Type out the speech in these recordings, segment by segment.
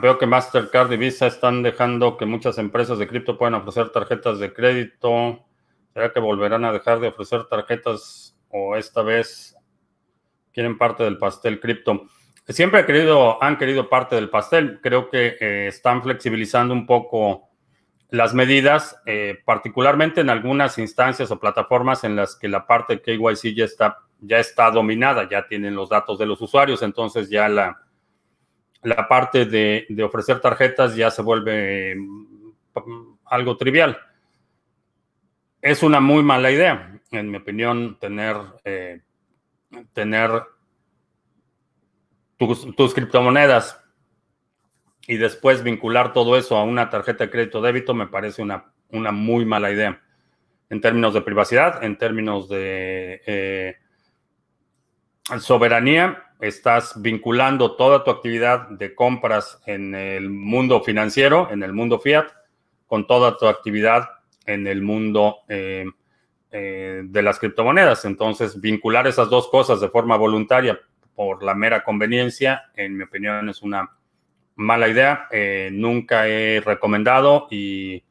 Veo que Mastercard y Visa están dejando que muchas empresas de cripto puedan ofrecer tarjetas de crédito. ¿Será que volverán a dejar de ofrecer tarjetas o esta vez quieren parte del pastel cripto? Siempre han querido, han querido parte del pastel. Creo que eh, están flexibilizando un poco las medidas, eh, particularmente en algunas instancias o plataformas en las que la parte de KYC ya está, ya está dominada, ya tienen los datos de los usuarios, entonces ya la, la parte de, ofrecer tarjetas ya se vuelve mm, algo trivial. Es una muy mala idea, en mi opinión, tener, eh, tener tus, criptomonedas y después vincular todo eso a una tarjeta de crédito débito me parece una, una muy mala idea en términos de privacidad, en términos de eh, soberanía. Estás vinculando toda tu actividad de compras en el mundo financiero, en el mundo fiat, con toda tu actividad en el mundo eh, eh, de las criptomonedas. Entonces, vincular esas dos cosas de forma voluntaria por la mera conveniencia, en mi opinión, es una mala idea. Eh, nunca he recomendado y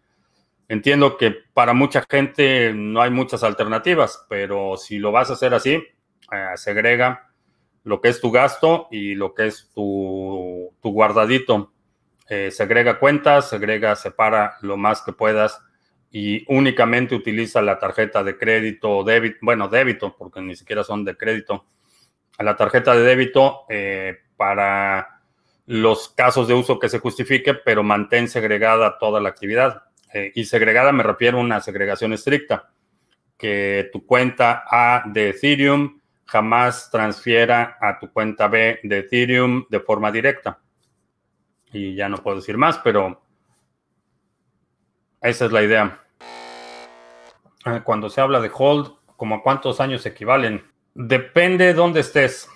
entiendo que para mucha gente no hay muchas alternativas, pero si lo vas a hacer así, eh, segrega lo que es tu gasto y lo que es tu, guardadito. Eh, segrega cuentas, segrega, separa lo más que puedas y únicamente utiliza la tarjeta de crédito o débito, bueno, débito, porque ni siquiera son de crédito la tarjeta de débito eh, para los casos de uso que se justifique, pero mantén segregada toda la actividad. Y segregada me refiero a una segregación estricta, que tu cuenta A de Ethereum jamás transfiera a tu cuenta B de Ethereum de forma directa. Y ya no puedo decir más, pero esa es la idea. Cuando se habla de hold, ¿como a cuántos años equivalen? Depende de dónde estés.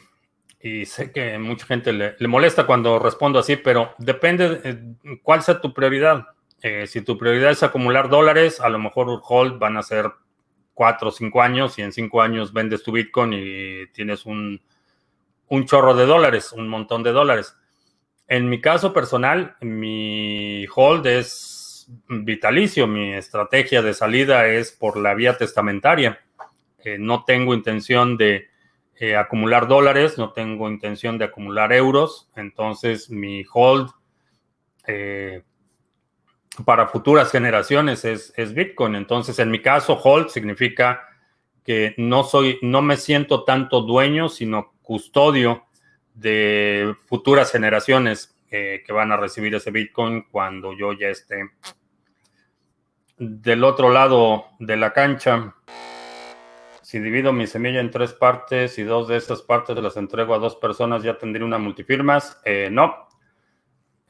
Y sé que mucha gente le, molesta cuando respondo así, pero depende de cuál sea tu prioridad. Eh, si tu prioridad es acumular dólares, a lo mejor hold van a ser cuatro o cinco años y en cinco años vendes tu Bitcoin y tienes un, un chorro de dólares, un montón de dólares. En mi caso personal, mi hold es vitalicio. Mi estrategia de salida es por la vía testamentaria. Eh, no tengo intención de eh, acumular dólares, no tengo intención de acumular euros, entonces mi hold eh, para futuras generaciones es, Bitcoin. Entonces, en mi caso, hold significa que no soy, no me siento tanto dueño, sino custodio de futuras generaciones que van a recibir ese Bitcoin cuando yo ya esté del otro lado de la cancha si divido mi semilla en tres partes y dos de esas partes las entrego a dos personas, ¿ya tendría una multifirmas? Eh, no.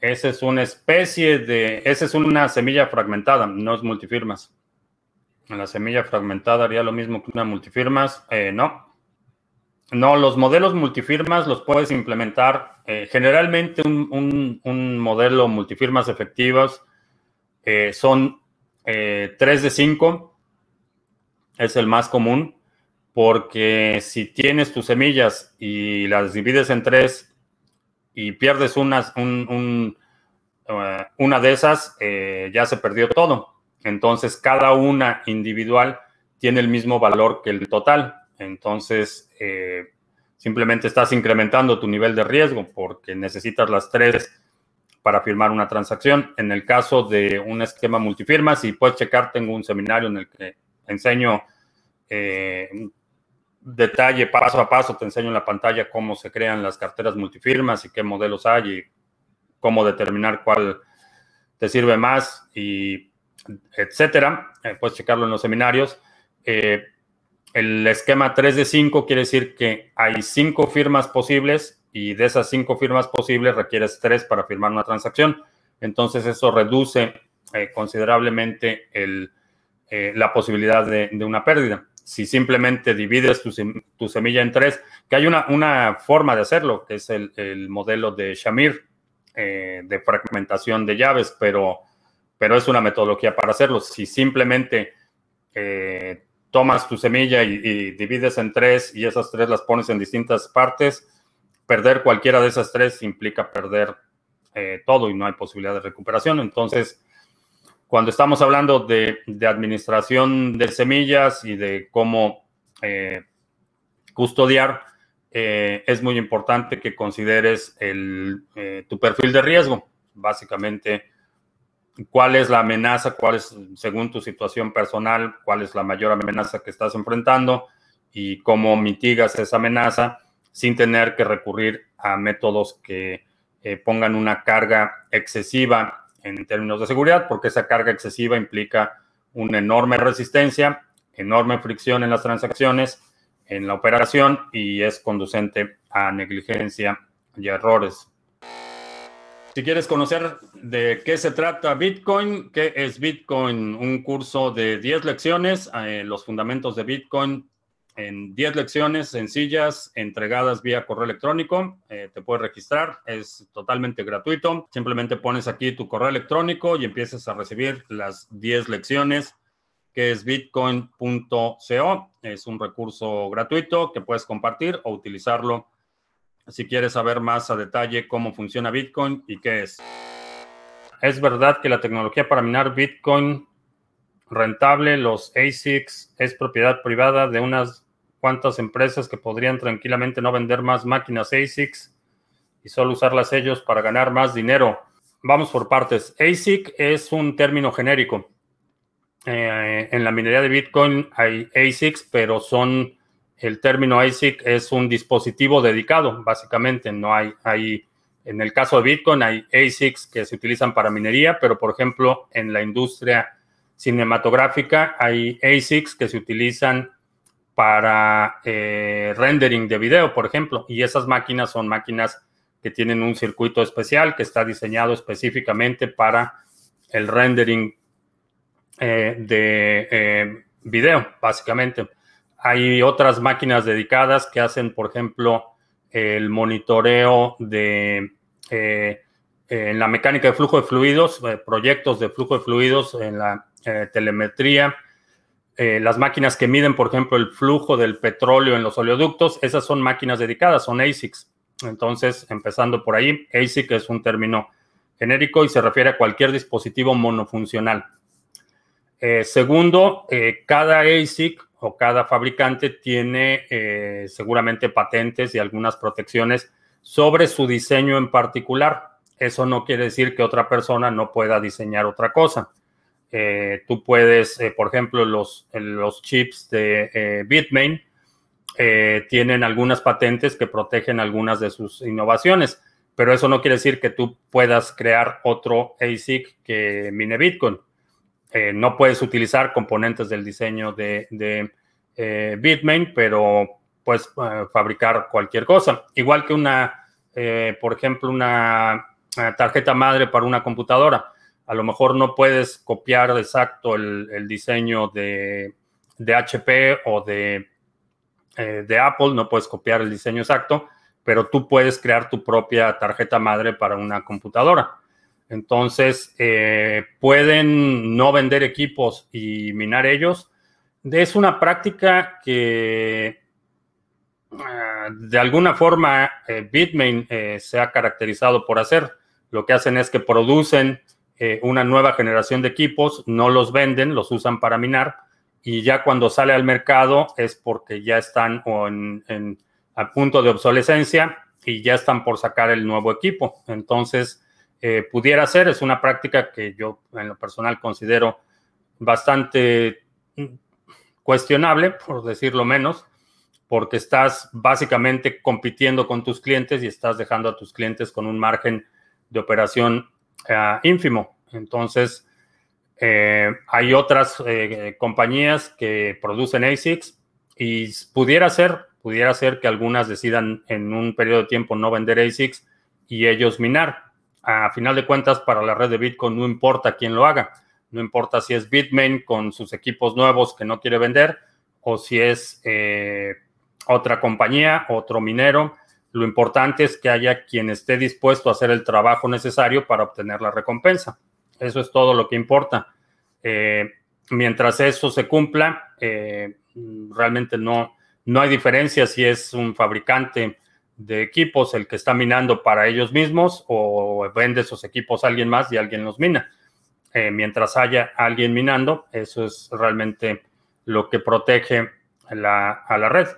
Esa es una especie de, esa es una semilla fragmentada, no es multifirmas. La semilla fragmentada haría lo mismo que una multifirmas. Eh, no. No, los modelos multifirmas los puedes implementar. Eh, generalmente un, modelo multifirmas efectivos son 3 de 5. Es el más común porque si tienes tus semillas y las divides en tres y pierdes unas, un, eh, una de esas, eh, ya se perdió todo. Entonces, cada una individual tiene el mismo valor que el total. Entonces, eh, simplemente estás incrementando tu nivel de riesgo porque necesitas las tres para firmar una transacción. En el caso de un esquema multifirma, si puedes checar, tengo un seminario en el que enseño detalle, paso a paso, te enseño en la pantalla cómo se crean las carteras multifirmas y qué modelos hay y cómo determinar cuál te sirve más y etcétera. Eh, puedes checarlo en los seminarios. Eh, el esquema 3 de 5 quiere decir que hay cinco firmas posibles y de esas cinco firmas posibles requieres tres para firmar una transacción. Entonces eso reduce eh, considerablemente el, la posibilidad de una pérdida si simplemente divides tu, semilla en tres, que hay una, una, forma de hacerlo, que es el, modelo de Shamir, eh, de fragmentación de llaves, pero, pero es una metodología para hacerlo. Si simplemente eh, tomas tu semilla y, divides en tres y esas tres las pones en distintas partes, perder cualquiera de esas tres implica perder todo y no hay posibilidad de recuperación. Entonces, cuando estamos hablando de, administración de semillas y de cómo custodiar, es muy importante que consideres tu perfil de riesgo. Básicamente, cuál es la amenaza, cuál es, según tu situación personal, cuál es la mayor amenaza que estás enfrentando y cómo mitigas esa amenaza sin tener que recurrir a métodos que eh, pongan una carga excesiva en términos de seguridad, porque esa carga excesiva implica una enorme resistencia, enorme fricción en las transacciones, en la operación y es conducente a negligencia y errores. Si quieres conocer de qué se trata Bitcoin, qué es Bitcoin, un curso de 10 lecciones, eh, los fundamentos de Bitcoin en 10 lecciones sencillas entregadas vía correo electrónico. Eh, te puedes registrar, es totalmente gratuito. Simplemente pones aquí tu correo electrónico y empiezas a recibir las 10 lecciones que es bitcoin.co. Es un recurso gratuito que puedes compartir o utilizarlo si quieres saber más a detalle cómo funciona Bitcoin y qué es. Es verdad que la tecnología para minar Bitcoin rentable, los ASICs, es propiedad privada de unas cuantas empresas que podrían tranquilamente no vender más máquinas ASICs y solo usarlas ellos para ganar más dinero. Vamos por partes. ASIC es un término genérico. Eh, en la minería de Bitcoin hay ASICs, pero son el término ASIC es un dispositivo dedicado, básicamente. No hay, hay, en el caso de Bitcoin, hay ASICs que se utilizan para minería, pero por ejemplo, en la industria cinematográfica hay ASICs que se utilizan para eh, rendering de video, por ejemplo, y esas máquinas son máquinas que tienen un circuito especial que está diseñado específicamente para el rendering eh, de eh, video, básicamente. Hay otras máquinas dedicadas que hacen, por ejemplo, el monitoreo de en la mecánica de flujo de fluidos, proyectos de flujo de fluidos en la eh, las máquinas que miden, por ejemplo, el flujo del petróleo en los oleoductos, esas son máquinas dedicadas, son ASICs. Entonces, empezando por ahí, ASIC es un término genérico y se refiere a cualquier dispositivo monofuncional. segundo, cada ASIC o cada fabricante tiene eh, seguramente patentes y algunas protecciones sobre su diseño en particular. Eso no quiere decir que otra persona no pueda diseñar otra cosa. Eh, tú puedes, eh, por ejemplo, los, los chips de Bitmain tienen algunas patentes que protegen algunas de sus innovaciones, pero eso no quiere decir que tú puedas crear otro ASIC que mine Bitcoin. Eh, no puedes utilizar componentes del diseño de, eh, Bitmain, pero puedes eh, fabricar cualquier cosa. Igual que una, por ejemplo, una tarjeta madre para una computadora. A lo mejor no puedes copiar exacto el, diseño de, HP o de, de Apple, no puedes copiar el diseño exacto, pero tú puedes crear tu propia tarjeta madre para una computadora. Entonces, eh, pueden no vender equipos y minar ellos. Es una práctica que ah, de alguna forma eh, Bitmain eh, se ha caracterizado por hacer. Lo que hacen es que producen una nueva generación de equipos, no los venden, los usan para minar y ya cuando sale al mercado es porque ya están a punto de obsolescencia y ya están por sacar el nuevo equipo. Entonces, eh, pudiera ser. Es una práctica que yo en lo personal considero bastante cuestionable, por decirlo menos, porque estás básicamente compitiendo con tus clientes y estás dejando a tus clientes con un margen de operación eh, ínfimo. Entonces, eh, hay otras compañías que producen ASICs y pudiera ser, pudiera ser que algunas decidan en un periodo de tiempo no vender ASICs y ellos minar a final de cuentas, para la red de Bitcoin no importa quién lo haga. No importa si es Bitmain con sus equipos nuevos que no quiere vender o si es eh, otra compañía, otro minero. Lo importante es que haya quien esté dispuesto a hacer el trabajo necesario para obtener la recompensa. Eso es todo lo que importa. Eh, mientras eso se cumpla, eh, realmente no, no hay diferencia si es un fabricante de equipos el que está minando para ellos mismos o vende esos equipos a alguien más y alguien los mina. Eh, mientras haya alguien minando, eso es realmente lo que protege a la red.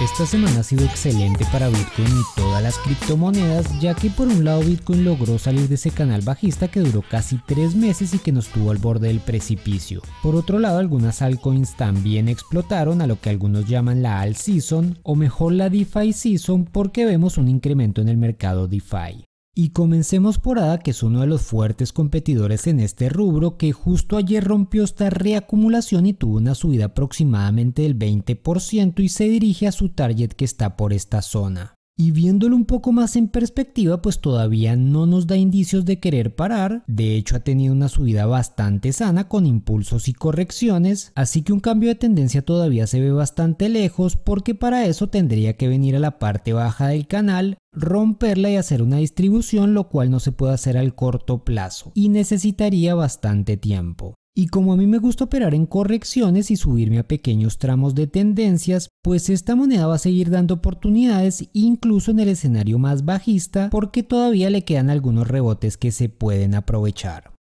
Esta semana ha sido excelente para Bitcoin y todas las criptomonedas, ya que por un lado Bitcoin logró salir de ese canal bajista que duró casi 3 meses y que nos tuvo al borde del precipicio. Por otro lado, algunas altcoins también explotaron a lo que algunos llaman la alt season, o mejor la DeFi season, porque vemos un incremento en el mercado DeFi. Y comencemos por ADA, que es uno de los fuertes competidores en este rubro, que justo ayer rompió esta reacumulación y tuvo una subida aproximadamente del 20% y se dirige a su target que está por esta zona. Y viéndolo un poco más en perspectiva, pues todavía no nos da indicios de querer parar, de hecho ha tenido una subida bastante sana con impulsos y correcciones, así que un cambio de tendencia todavía se ve bastante lejos porque para eso tendría que venir a la parte baja del canal, romperla y hacer una distribución, lo cual no se puede hacer al corto plazo y necesitaría bastante tiempo. Y como a mí me gusta operar en correcciones y subirme a pequeños tramos de tendencias, pues esta moneda va a seguir dando oportunidades incluso en el escenario más bajista porque todavía le quedan algunos rebotes que se pueden aprovechar.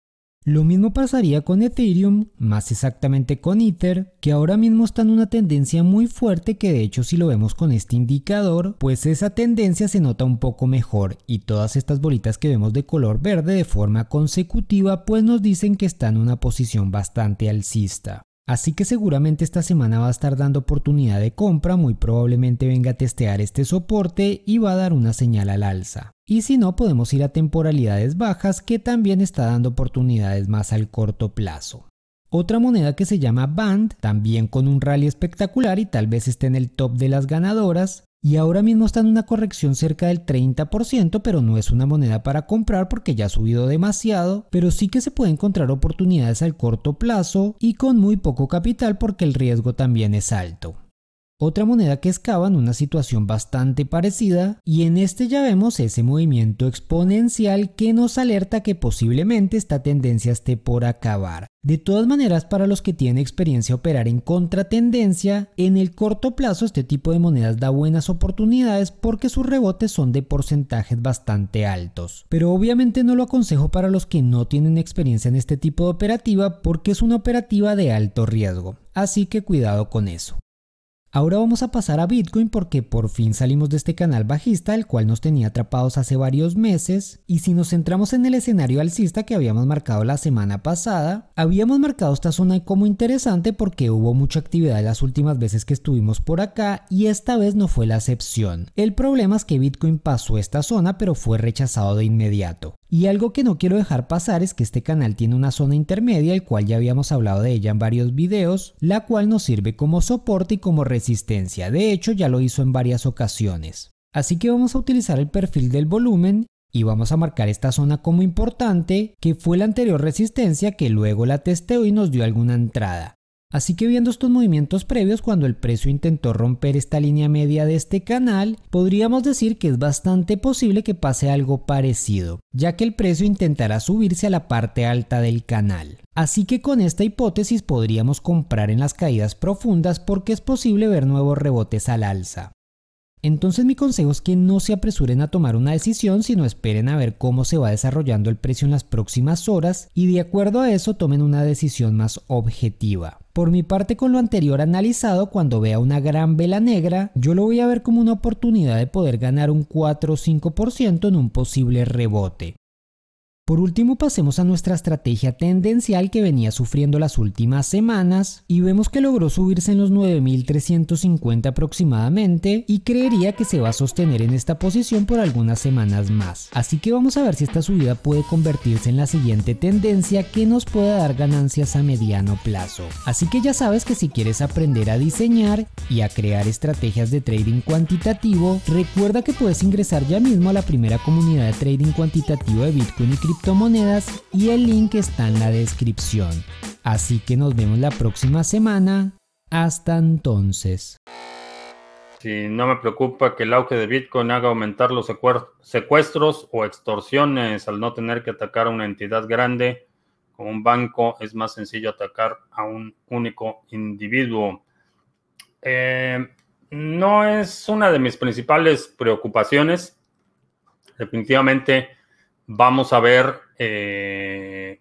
Lo mismo pasaría con Ethereum, más exactamente con Ether, que ahora mismo está en una tendencia muy fuerte que de hecho si lo vemos con este indicador, pues esa tendencia se nota un poco mejor y todas estas bolitas que vemos de color verde de forma consecutiva pues nos dicen que está en una posición bastante alcista. Así que seguramente esta semana va a estar dando oportunidad de compra, muy probablemente venga a testear este soporte y va a dar una señal al alza. Y si no, podemos ir a temporalidades bajas que también está dando oportunidades más al corto plazo. Otra moneda que se llama Band, también con un rally espectacular y tal vez esté en el top de las ganadoras, y ahora mismo está en una corrección cerca del 30%, pero no es una moneda para comprar porque ya ha subido demasiado, pero sí que se puede encontrar oportunidades al corto plazo y con muy poco capital porque el riesgo también es alto. Otra moneda que excava en una situación bastante parecida y en este ya vemos ese movimiento exponencial que nos alerta que posiblemente esta tendencia esté por acabar. De todas maneras, para los que tienen experiencia operar en contratendencia, en el corto plazo este tipo de monedas da buenas oportunidades porque sus rebotes son de porcentajes bastante altos. Pero obviamente no lo aconsejo para los que no tienen experiencia en este tipo de operativa porque es una operativa de alto riesgo. Así que cuidado con eso. Ahora vamos a pasar a Bitcoin porque por fin salimos de este canal bajista, el cual nos tenía atrapados hace varios meses, y si nos centramos en el escenario alcista que habíamos marcado la semana pasada, habíamos marcado esta zona como interesante porque hubo mucha actividad las últimas veces que estuvimos por acá y esta vez no fue la excepción. El problema es que Bitcoin pasó esta zona pero fue rechazado de inmediato. Y algo que no quiero dejar pasar es que este canal tiene una zona intermedia, el cual ya habíamos hablado de ella en varios videos, la cual nos sirve como soporte y como resistencia. De hecho, ya lo hizo en varias ocasiones. Así que vamos a utilizar el perfil del volumen y vamos a marcar esta zona como importante, que fue la anterior resistencia que luego la testeó y nos dio alguna entrada. Así que viendo estos movimientos previos, cuando el precio intentó romper esta línea media de este canal, podríamos decir que es bastante posible que pase algo parecido, ya que el precio intentará subirse a la parte alta del canal. Así que con esta hipótesis podríamos comprar en las caídas profundas porque es posible ver nuevos rebotes al alza. Entonces mi consejo es que no se apresuren a tomar una decisión, sino esperen a ver cómo se va desarrollando el precio en las próximas horas y de acuerdo a eso tomen una decisión más objetiva. Por mi parte con lo anterior analizado, cuando vea una gran vela negra, yo lo voy a ver como una oportunidad de poder ganar un 4 o 5% en un posible rebote. Por último, pasemos a nuestra estrategia tendencial que venía sufriendo las últimas semanas y vemos que logró subirse en los 9350 aproximadamente y creería que se va a sostener en esta posición por algunas semanas más. Así que vamos a ver si esta subida puede convertirse en la siguiente tendencia que nos pueda dar ganancias a mediano plazo. Así que ya sabes que si quieres aprender a diseñar y a crear estrategias de trading cuantitativo, recuerda que puedes ingresar ya mismo a la primera comunidad de trading cuantitativo de Bitcoin y cripto criptomonedas y el link está en la descripción. Así que nos vemos la próxima semana. Hasta entonces. Si no me preocupa que el auge de Bitcoin haga aumentar los secuestros o extorsiones al no tener que atacar a una entidad grande Como un banco es más sencillo atacar a un único individuo. Eh, no es una de mis principales preocupaciones. Definitivamente vamos a ver eh,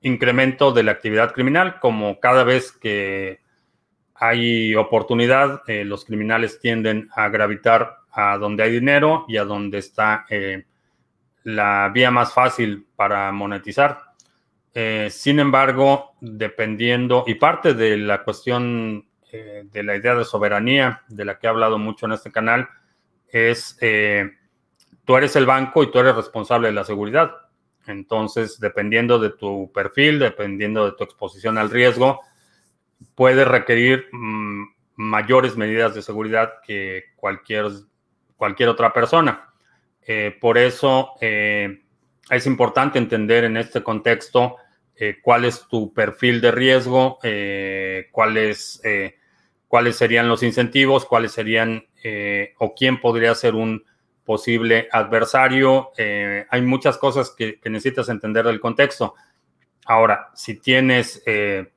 incremento de la actividad criminal, como cada vez que hay oportunidad, eh, los criminales tienden a gravitar a donde hay dinero y a donde está eh, la vía más fácil para monetizar. sin embargo, dependiendo, y parte de la cuestión de la idea de soberanía, de la que he hablado mucho en este canal, es tú eres el banco y tú eres responsable de la seguridad. Entonces, dependiendo de tu perfil, dependiendo de tu exposición al riesgo, puede requerir mm, mayores medidas de seguridad que cualquier, cualquier otra persona. Eh, por eso eh, es importante entender en este contexto eh, cuál es tu perfil de riesgo, cuáles, cuáles serían los incentivos, cuáles serían o quién podría ser un posible adversario. Eh, hay muchas cosas que, necesitas entender del contexto. Ahora, si tienes 100 eh,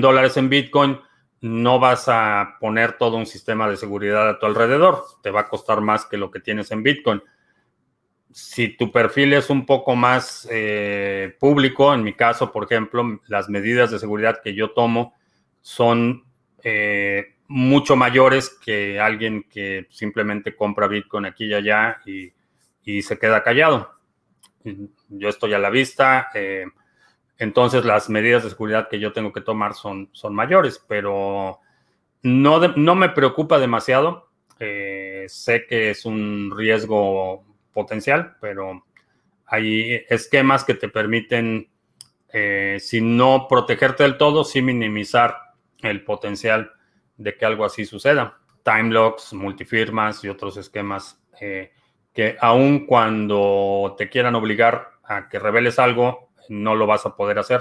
dólares en Bitcoin, no vas a poner todo un sistema de seguridad a tu alrededor. Te va a costar más que lo que tienes en Bitcoin. Si tu perfil es un poco más eh, público, en mi caso, por ejemplo, las medidas de seguridad que yo tomo son mucho mayores que alguien que simplemente compra Bitcoin aquí y allá y, se queda callado. Yo estoy a la vista, eh, entonces las medidas de seguridad que yo tengo que tomar son, son mayores, pero no, no me preocupa demasiado. Eh, sé que es un riesgo potencial, pero hay esquemas que te permiten, eh, si no protegerte del todo, sí minimizar el potencial de que algo así suceda. Time locks, multifirmas y otros esquemas eh, que aun cuando te quieran obligar a que reveles algo, no lo vas a poder hacer.